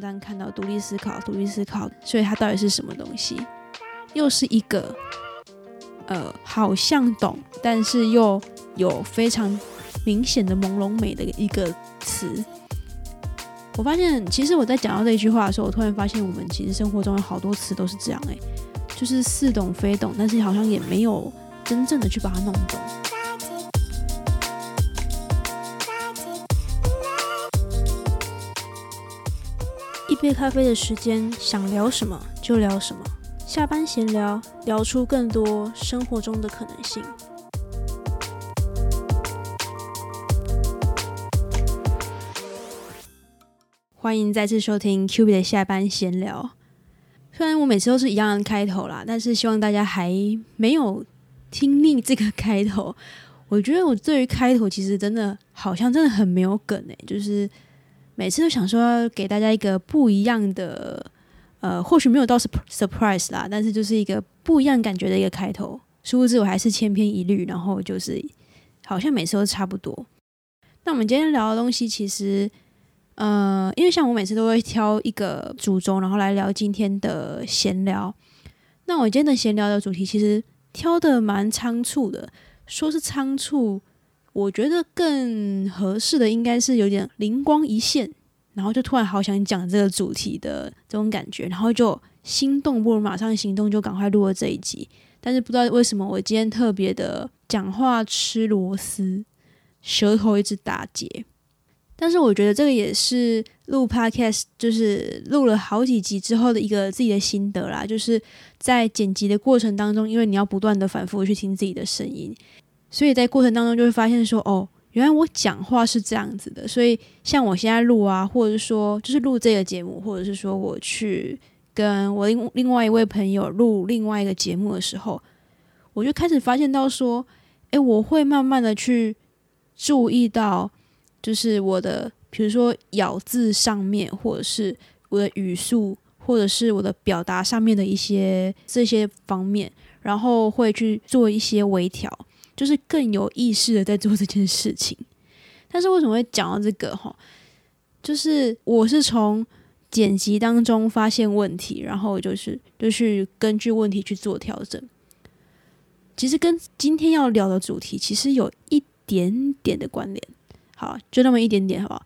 常常看到独立思考，独立思考，所以它到底是什么东西？又是一个呃，好像懂，但是又有非常明显的朦胧美的一个词。我发现，其实我在讲到这一句话的时候，我突然发现，我们其实生活中有好多词都是这样诶，就是似懂非懂，但是好像也没有真正的去把它弄懂。杯咖啡的时间，想聊什么就聊什么。下班闲聊，聊出更多生活中的可能性。欢迎再次收听 Q B 的下班闲聊。虽然我每次都是一样的开头啦，但是希望大家还没有听腻这个开头。我觉得我对于开头其实真的好像真的很没有梗诶，就是每次都想说给大家一个不一样的，呃，或许没有到 surprise 啦，但是就是一个不一样感觉的一个开头。殊不知我还是千篇一律，然后就是好像每次都差不多。那我们今天聊的东西其实。呃，因为像我每次都会挑一个主轴，然后来聊今天的闲聊。那我今天的闲聊的主题其实挑的蛮仓促的，说是仓促，我觉得更合适的应该是有点灵光一现，然后就突然好想讲这个主题的这种感觉，然后就心动不如马上行动，就赶快录了这一集。但是不知道为什么我今天特别的讲话吃螺丝，舌头一直打结。但是我觉得这个也是录 podcast，就是录了好几集之后的一个自己的心得啦。就是在剪辑的过程当中，因为你要不断的反复去听自己的声音，所以在过程当中就会发现说，哦，原来我讲话是这样子的。所以像我现在录啊，或者是说就是录这个节目，或者是说我去跟我另另外一位朋友录另外一个节目的时候，我就开始发现到说，诶，我会慢慢的去注意到。就是我的，比如说咬字上面，或者是我的语速，或者是我的表达上面的一些这些方面，然后会去做一些微调，就是更有意识的在做这件事情。但是为什么会讲到这个哈？就是我是从剪辑当中发现问题，然后就是就去根据问题去做调整。其实跟今天要聊的主题其实有一点点的关联。好，就那么一点点，好不好？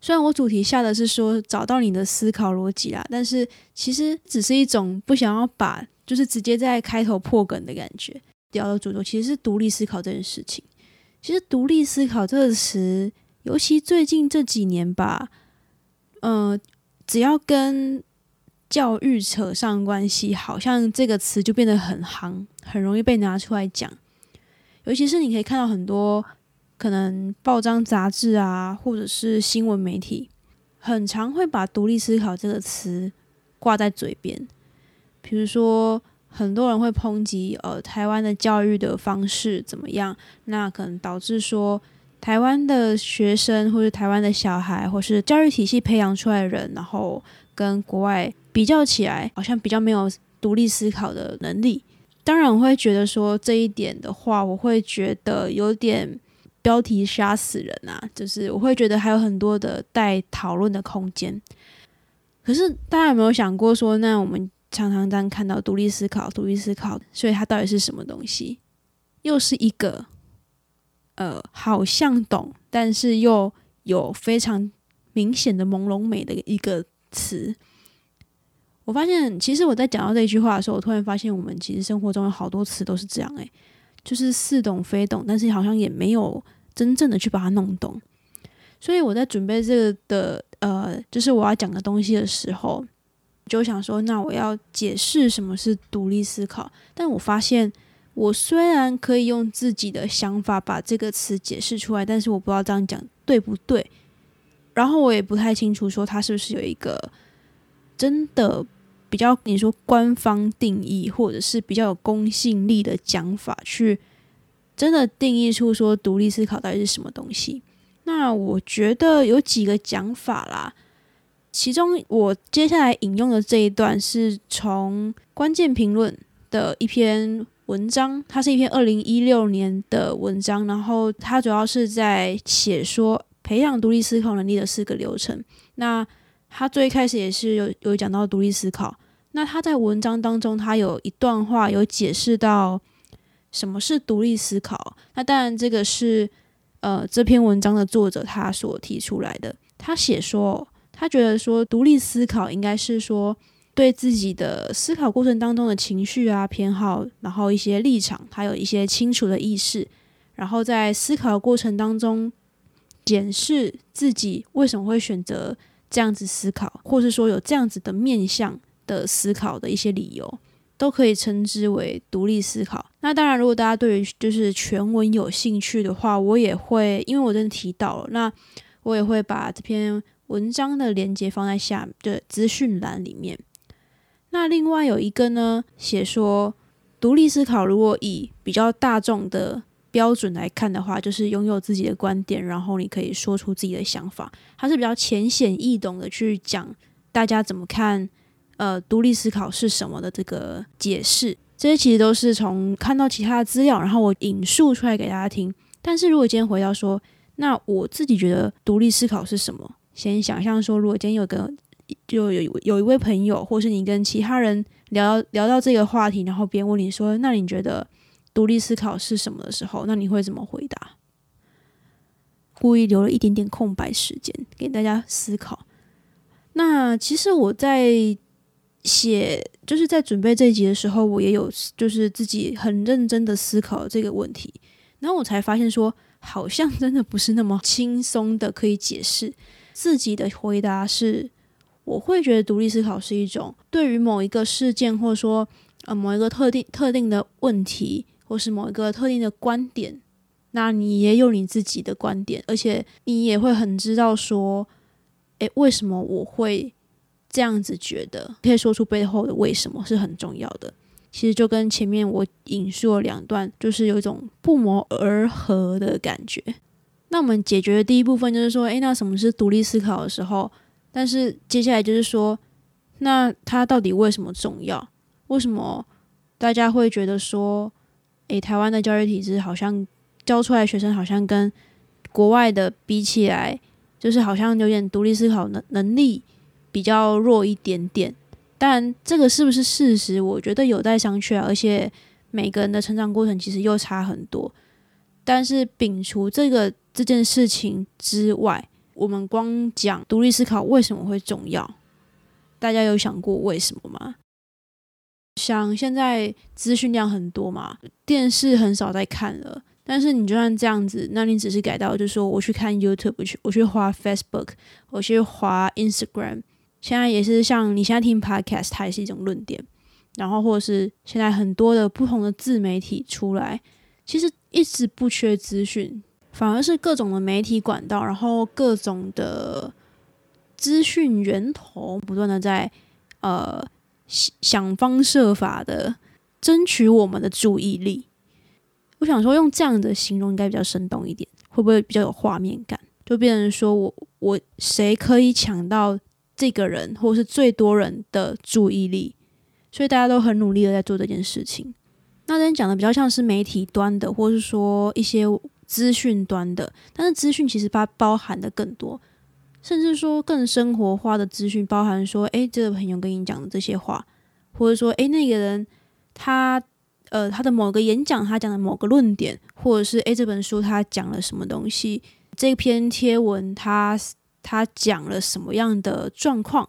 虽然我主题下的是说找到你的思考逻辑啦，但是其实只是一种不想要把，就是直接在开头破梗的感觉。聊的主轴其实是独立思考这件事情。其实独立思考这个词，尤其最近这几年吧，嗯，只要跟教育扯上关系，好像这个词就变得很夯，很容易被拿出来讲。尤其是你可以看到很多。可能报章杂志啊，或者是新闻媒体，很常会把“独立思考”这个词挂在嘴边。比如说，很多人会抨击呃台湾的教育的方式怎么样，那可能导致说台湾的学生或者台湾的小孩，或是教育体系培养出来的人，然后跟国外比较起来，好像比较没有独立思考的能力。当然，我会觉得说这一点的话，我会觉得有点。标题杀死人啊！就是我会觉得还有很多的待讨论的空间。可是大家有没有想过说，那我们常常这样看到独立思考、独立思考，所以它到底是什么东西？又是一个呃，好像懂，但是又有非常明显的朦胧美的一个词。我发现，其实我在讲到这句话的时候，我突然发现，我们其实生活中有好多词都是这样诶。就是似懂非懂，但是好像也没有真正的去把它弄懂。所以我在准备这个的呃，就是我要讲的东西的时候，就想说，那我要解释什么是独立思考。但我发现，我虽然可以用自己的想法把这个词解释出来，但是我不知道这样讲对不对。然后我也不太清楚说它是不是有一个真的。比较你说官方定义，或者是比较有公信力的讲法，去真的定义出说独立思考到底是什么东西？那我觉得有几个讲法啦。其中我接下来引用的这一段是从关键评论的一篇文章，它是一篇二零一六年的文章，然后它主要是在写说培养独立思考能力的四个流程。那他最开始也是有有讲到独立思考。那他在文章当中，他有一段话有解释到什么是独立思考。那当然，这个是呃这篇文章的作者他所提出来的。他写说，他觉得说独立思考应该是说对自己的思考过程当中的情绪啊、偏好，然后一些立场，还有一些清楚的意识，然后在思考的过程当中检视自己为什么会选择这样子思考，或是说有这样子的面向。的思考的一些理由，都可以称之为独立思考。那当然，如果大家对于就是全文有兴趣的话，我也会，因为我真的提到了，那我也会把这篇文章的链接放在下的资讯栏里面。那另外有一个呢，写说独立思考，如果以比较大众的标准来看的话，就是拥有自己的观点，然后你可以说出自己的想法，它是比较浅显易懂的去讲大家怎么看。呃，独立思考是什么的这个解释，这些其实都是从看到其他的资料，然后我引述出来给大家听。但是如果今天回到说，那我自己觉得独立思考是什么？先想象说，如果今天有个就有有一位朋友，或是你跟其他人聊聊到这个话题，然后别人问你说，那你觉得独立思考是什么的时候，那你会怎么回答？故意留了一点点空白时间给大家思考。那其实我在。写就是在准备这一集的时候，我也有就是自己很认真的思考这个问题，然后我才发现说，好像真的不是那么轻松的可以解释。自己的回答是，我会觉得独立思考是一种对于某一个事件，或者说呃某一个特定特定的问题，或是某一个特定的观点，那你也有你自己的观点，而且你也会很知道说，诶，为什么我会。这样子觉得，可以说出背后的为什么是很重要的。其实就跟前面我引述了两段，就是有一种不谋而合的感觉。那我们解决的第一部分就是说，诶，那什么是独立思考的时候？但是接下来就是说，那它到底为什么重要？为什么大家会觉得说，诶，台湾的教育体制好像教出来学生好像跟国外的比起来，就是好像有点独立思考能能力。比较弱一点点，但这个是不是事实？我觉得有待商榷。而且每个人的成长过程其实又差很多。但是摒除这个这件事情之外，我们光讲独立思考为什么会重要？大家有想过为什么吗？像现在资讯量很多嘛，电视很少在看了。但是你就算这样子，那你只是改到，就说我去看 YouTube，去我去滑 Facebook，我去滑 Instagram。现在也是像你现在听 podcast，它也是一种论点。然后或者是现在很多的不同的自媒体出来，其实一直不缺资讯，反而是各种的媒体管道，然后各种的资讯源头不断的在呃想方设法的争取我们的注意力。我想说用这样的形容应该比较生动一点，会不会比较有画面感？就变成说我我谁可以抢到？这个人，或是最多人的注意力，所以大家都很努力的在做这件事情。那这边讲的比较像是媒体端的，或是说一些资讯端的，但是资讯其实它包含的更多，甚至说更生活化的资讯，包含说，诶，这个朋友跟你讲的这些话，或者说，诶，那个人他呃他的某个演讲，他讲的某个论点，或者是诶，这本书他讲了什么东西，这篇贴文他。他讲了什么样的状况？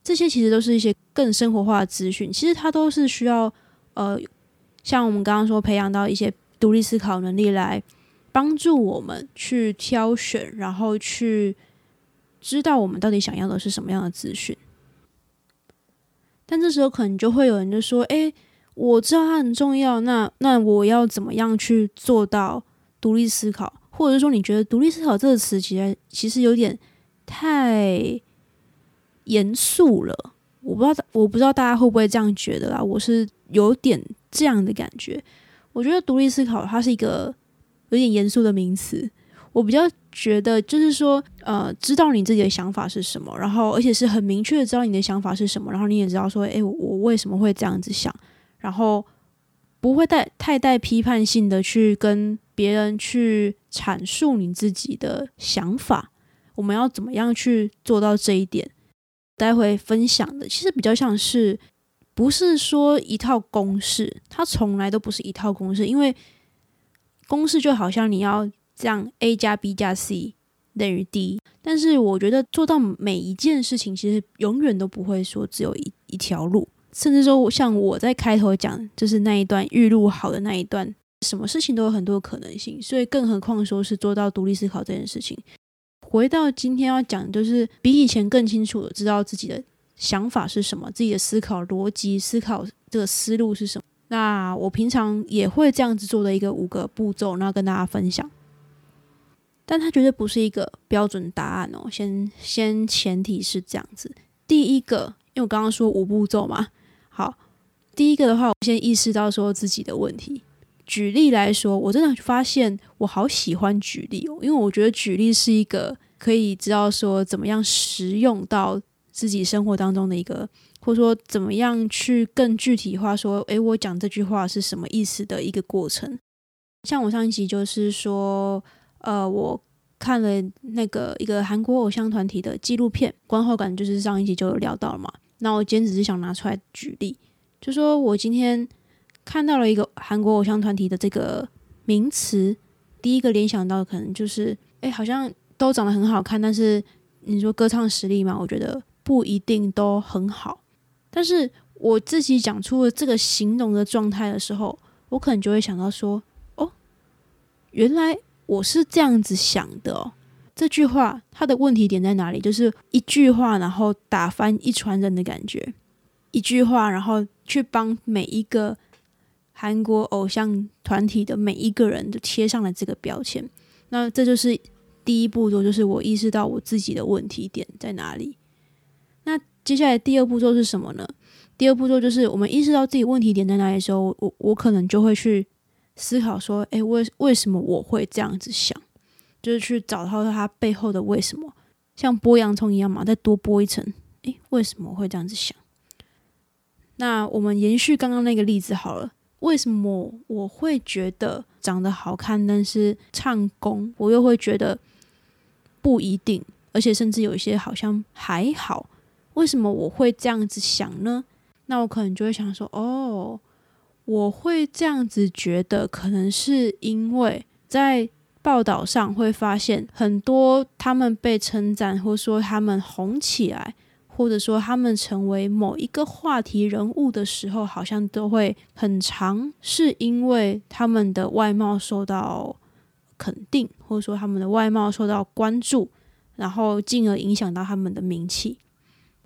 这些其实都是一些更生活化的资讯。其实它都是需要呃，像我们刚刚说，培养到一些独立思考能力，来帮助我们去挑选，然后去知道我们到底想要的是什么样的资讯。但这时候可能就会有人就说：“诶，我知道它很重要，那那我要怎么样去做到独立思考？或者是说，你觉得独立思考这个词，其实其实有点？”太严肃了，我不知道，我不知道大家会不会这样觉得啦。我是有点这样的感觉。我觉得独立思考它是一个有点严肃的名词。我比较觉得就是说，呃，知道你自己的想法是什么，然后而且是很明确的知道你的想法是什么，然后你也知道说，诶，我为什么会这样子想，然后不会带太带批判性的去跟别人去阐述你自己的想法。我们要怎么样去做到这一点？待会分享的，其实比较像是不是说一套公式，它从来都不是一套公式，因为公式就好像你要这样 a 加 b 加 c 等于 d，但是我觉得做到每一件事情，其实永远都不会说只有一一条路，甚至说像我在开头讲，就是那一段预录好的那一段，什么事情都有很多可能性，所以更何况说是做到独立思考这件事情。回到今天要讲，就是比以前更清楚的知道自己的想法是什么，自己的思考逻辑、思考这个思路是什么。那我平常也会这样子做的一个五个步骤，那跟大家分享。但它绝对不是一个标准答案哦。先先前提是这样子，第一个，因为我刚刚说五步骤嘛，好，第一个的话，我先意识到说自己的问题。举例来说，我真的发现我好喜欢举例哦，因为我觉得举例是一个可以知道说怎么样实用到自己生活当中的一个，或者说怎么样去更具体化说，诶，我讲这句话是什么意思的一个过程。像我上一集就是说，呃，我看了那个一个韩国偶像团体的纪录片，观后感就是上一集就有聊到了嘛。那我今天只是想拿出来举例，就说我今天。看到了一个韩国偶像团体的这个名词，第一个联想到可能就是，哎，好像都长得很好看，但是你说歌唱实力嘛，我觉得不一定都很好。但是我自己讲出了这个形容的状态的时候，我可能就会想到说，哦，原来我是这样子想的哦。这句话它的问题点在哪里？就是一句话，然后打翻一船人的感觉，一句话，然后去帮每一个。韩国偶像团体的每一个人都贴上了这个标签，那这就是第一步骤，就是我意识到我自己的问题点在哪里。接下来第二步骤是什么呢？第二步骤就是我们意识到自己问题点在哪里的时候，我我可能就会去思考说，诶，为为什么我会这样子想？就是去找到它背后的为什么，像剥洋葱一样嘛，再多剥一层，诶，为什么会这样子想？那我们延续刚刚那个例子好了。为什么我会觉得长得好看，但是唱功我又会觉得不一定，而且甚至有一些好像还好？为什么我会这样子想呢？那我可能就会想说，哦，我会这样子觉得，可能是因为在报道上会发现很多他们被称赞，或说他们红起来。或者说，他们成为某一个话题人物的时候，好像都会很长，是因为他们的外貌受到肯定，或者说他们的外貌受到关注，然后进而影响到他们的名气。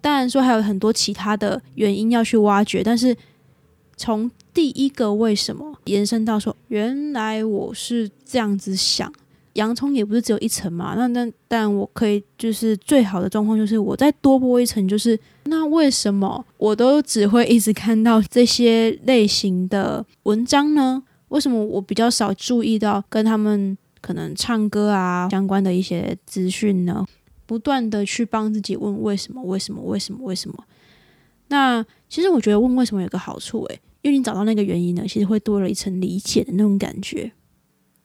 当然说还有很多其他的原因要去挖掘，但是从第一个为什么延伸到说，原来我是这样子想。洋葱也不是只有一层嘛，那那但我可以就是最好的状况就是我再多剥一层，就是那为什么我都只会一直看到这些类型的文章呢？为什么我比较少注意到跟他们可能唱歌啊相关的一些资讯呢？不断的去帮自己问为什么为什么为什么为什么？那其实我觉得问为什么有个好处诶，因为你找到那个原因呢，其实会多了一层理解的那种感觉。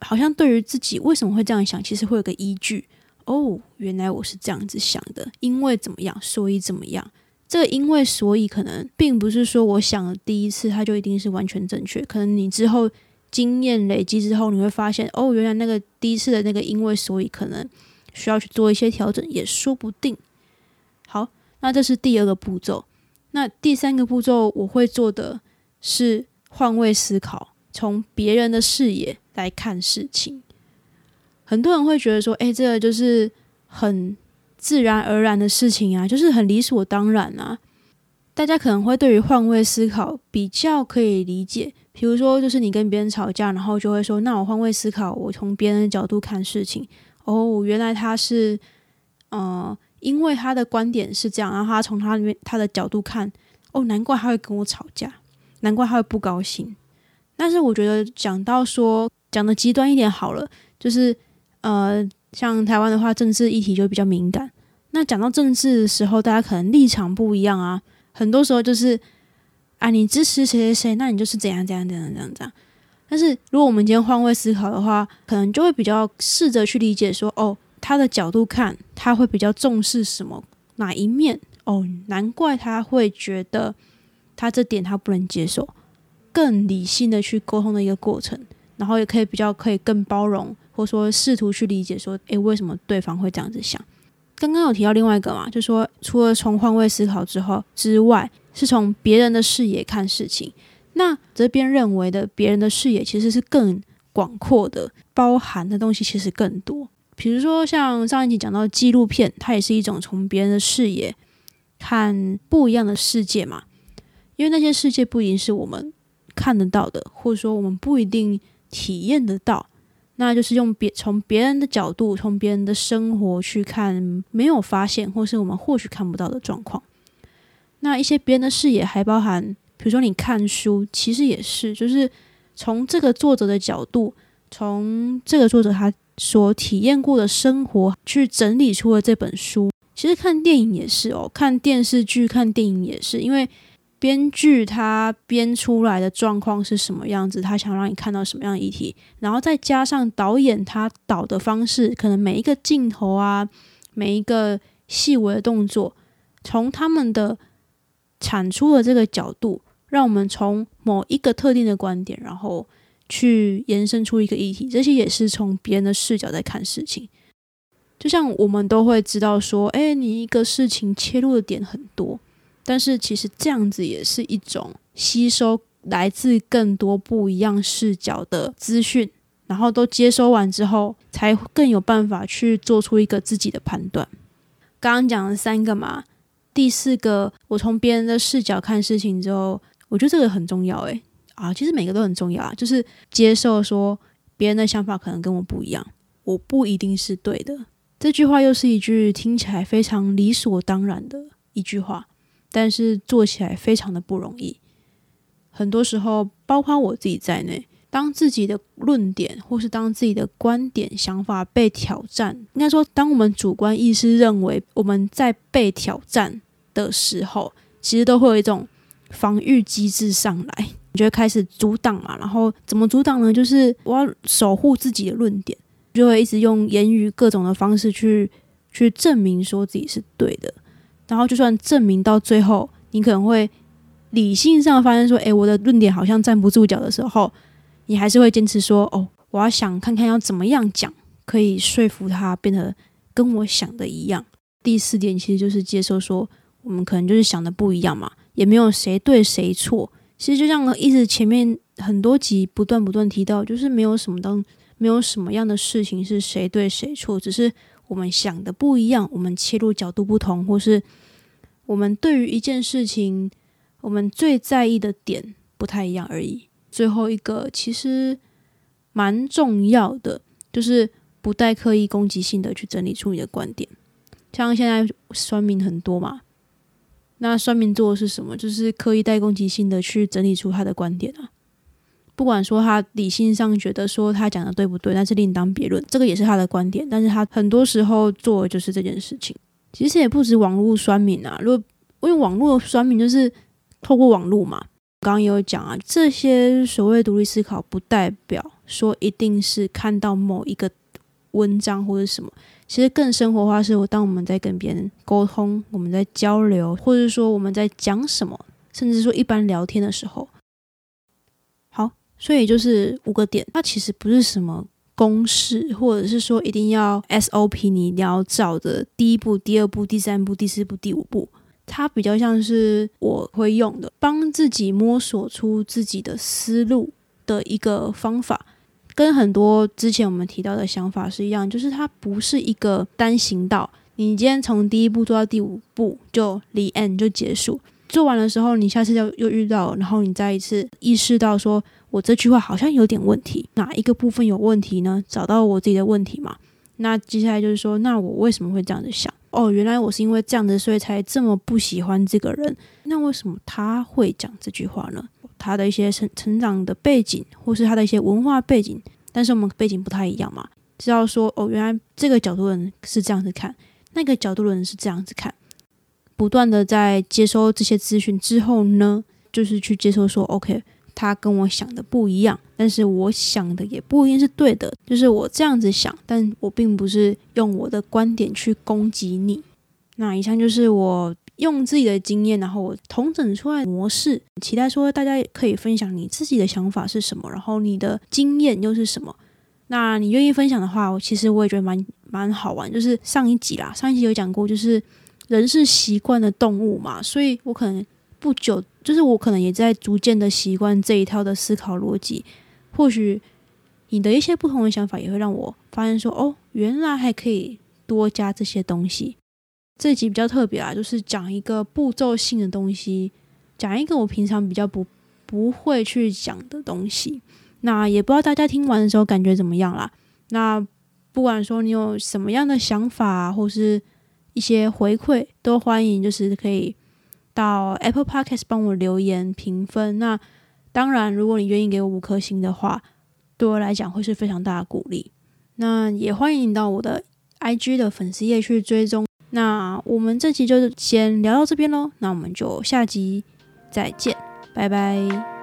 好像对于自己为什么会这样想，其实会有个依据哦。原来我是这样子想的，因为怎么样，所以怎么样。这个因为所以可能并不是说我想的第一次它就一定是完全正确。可能你之后经验累积之后，你会发现哦，原来那个第一次的那个因为所以可能需要去做一些调整，也说不定。好，那这是第二个步骤。那第三个步骤我会做的是换位思考，从别人的视野。来看事情，很多人会觉得说：“哎，这个就是很自然而然的事情啊，就是很理所当然啊。”大家可能会对于换位思考比较可以理解，比如说，就是你跟别人吵架，然后就会说：“那我换位思考，我从别人的角度看事情。哦，原来他是，呃，因为他的观点是这样，然后他从他里面他的角度看，哦，难怪他会跟我吵架，难怪他会不高兴。”但是我觉得讲到说。讲的极端一点好了，就是呃，像台湾的话，政治议题就比较敏感。那讲到政治的时候，大家可能立场不一样啊。很多时候就是啊，你支持谁谁谁，那你就是怎样怎样怎样怎样怎样。但是如果我们今天换位思考的话，可能就会比较试着去理解说，哦，他的角度看，他会比较重视什么哪一面？哦，难怪他会觉得他这点他不能接受，更理性的去沟通的一个过程，然后也可以比较可以更包容，或者说试图去理解说，诶，为什么对方会这样子想？刚刚有提到另外一个嘛，就说除了从换位思考之后之外，是从别人的视野看事情。那这边认为的别人的视野其实是更广阔的，包含的东西其实更多。比如说像上一集讲到纪录片，它也是一种从别人的视野看不一样的世界嘛。因为那些世界不一定是我们看得到的，或者说我们不一定体验得到。那就是用别从别人的角度，从别人的生活去看没有发现，或是我们或许看不到的状况。那一些别人的视野还包含，比如说你看书，其实也是，就是从这个作者的角度，从这个作者他所体验过的生活去整理出了这本书。其实看电影也是哦，看电视剧、看电影也是，因为。编剧他编出来的状况是什么样子？他想让你看到什么样的议题？然后再加上导演他导的方式，可能每一个镜头啊，每一个细微的动作，从他们的产出的这个角度，让我们从某一个特定的观点，然后去延伸出一个议题。这些也是从别人的视角在看事情。就像我们都会知道说，哎，你一个事情切入的点很多。但是其实这样子也是一种吸收来自更多不一样视角的资讯，然后都接收完之后，才更有办法去做出一个自己的判断。刚刚讲了三个嘛，第四个，我从别人的视角看事情之后，我觉得这个很重要。诶，啊，其实每个都很重要啊，就是接受说别人的想法可能跟我不一样，我不一定是对的。这句话又是一句听起来非常理所当然的一句话。但是做起来非常的不容易，很多时候，包括我自己在内，当自己的论点或是当自己的观点、想法被挑战，应该说，当我们主观意识认为我们在被挑战的时候，其实都会有一种防御机制上来，你就会开始阻挡嘛。然后怎么阻挡呢？就是我要守护自己的论点，就会一直用言语各种的方式去去证明说自己是对的。然后，就算证明到最后，你可能会理性上发现说：“诶，我的论点好像站不住脚的时候，你还是会坚持说：‘哦，我要想看看要怎么样讲，可以说服他变得跟我想的一样。’第四点其实就是接受说，我们可能就是想的不一样嘛，也没有谁对谁错。其实就像一直前面很多集不断不断提到，就是没有什么当没有什么样的事情是谁对谁错，只是。”我们想的不一样，我们切入角度不同，或是我们对于一件事情，我们最在意的点不太一样而已。最后一个其实蛮重要的，就是不带刻意攻击性的去整理出你的观点。像现在酸民很多嘛，那酸民做的是什么？就是刻意带攻击性的去整理出他的观点啊。不管说他理性上觉得说他讲的对不对，那是另当别论，这个也是他的观点。但是他很多时候做的就是这件事情。其实也不止网络酸民啊，如果因为网络酸民就是透过网络嘛，刚刚也有讲啊，这些所谓独立思考，不代表说一定是看到某一个文章或者什么。其实更生活化是，我当我们在跟别人沟通，我们在交流，或者说我们在讲什么，甚至说一般聊天的时候。好所以就是五个点，它其实不是什么公式，或者是说一定要 SOP，你一定要照的第一步、第二步、第三步、第四步、第五步。它比较像是我会用的，帮自己摸索出自己的思路的一个方法，跟很多之前我们提到的想法是一样，就是它不是一个单行道，你今天从第一步做到第五步就离 end 就结束。做完的时候，你下次又又遇到，然后你再一次意识到，说我这句话好像有点问题，哪一个部分有问题呢？找到我自己的问题嘛？那接下来就是说，那我为什么会这样子想？哦，原来我是因为这样子，所以才这么不喜欢这个人。那为什么他会讲这句话呢？他的一些成成长的背景，或是他的一些文化背景，但是我们背景不太一样嘛？知道说，哦，原来这个角度的人是这样子看，那个角度的人是这样子看。不断的在接收这些资讯之后呢，就是去接受说，OK，他跟我想的不一样，但是我想的也不一定是对的，就是我这样子想，但我并不是用我的观点去攻击你。那以上就是我用自己的经验，然后我统整出来模式，期待说大家也可以分享你自己的想法是什么，然后你的经验又是什么。那你愿意分享的话，我其实我也觉得蛮蛮好玩。就是上一集啦，上一集有讲过，就是人是习惯的动物嘛，所以我可能不久，就是我可能也在逐渐的习惯这一套的思考逻辑。或许你的一些不同的想法，也会让我发现说，哦，原来还可以多加这些东西。这集比较特别啊，就是讲一个步骤性的东西，讲一个我平常比较不不会去讲的东西。那也不知道大家听完的时候感觉怎么样啦。那不管说你有什么样的想法或是一些回馈，都欢迎，就是可以到 Apple Podcast 帮我留言评分。那当然，如果你愿意给我五颗星的话，对我来讲会是非常大的鼓励。那也欢迎你到我的 IG 的粉丝页去追踪。那我们这期就先聊到这边喽。那我们就下集再见，拜拜。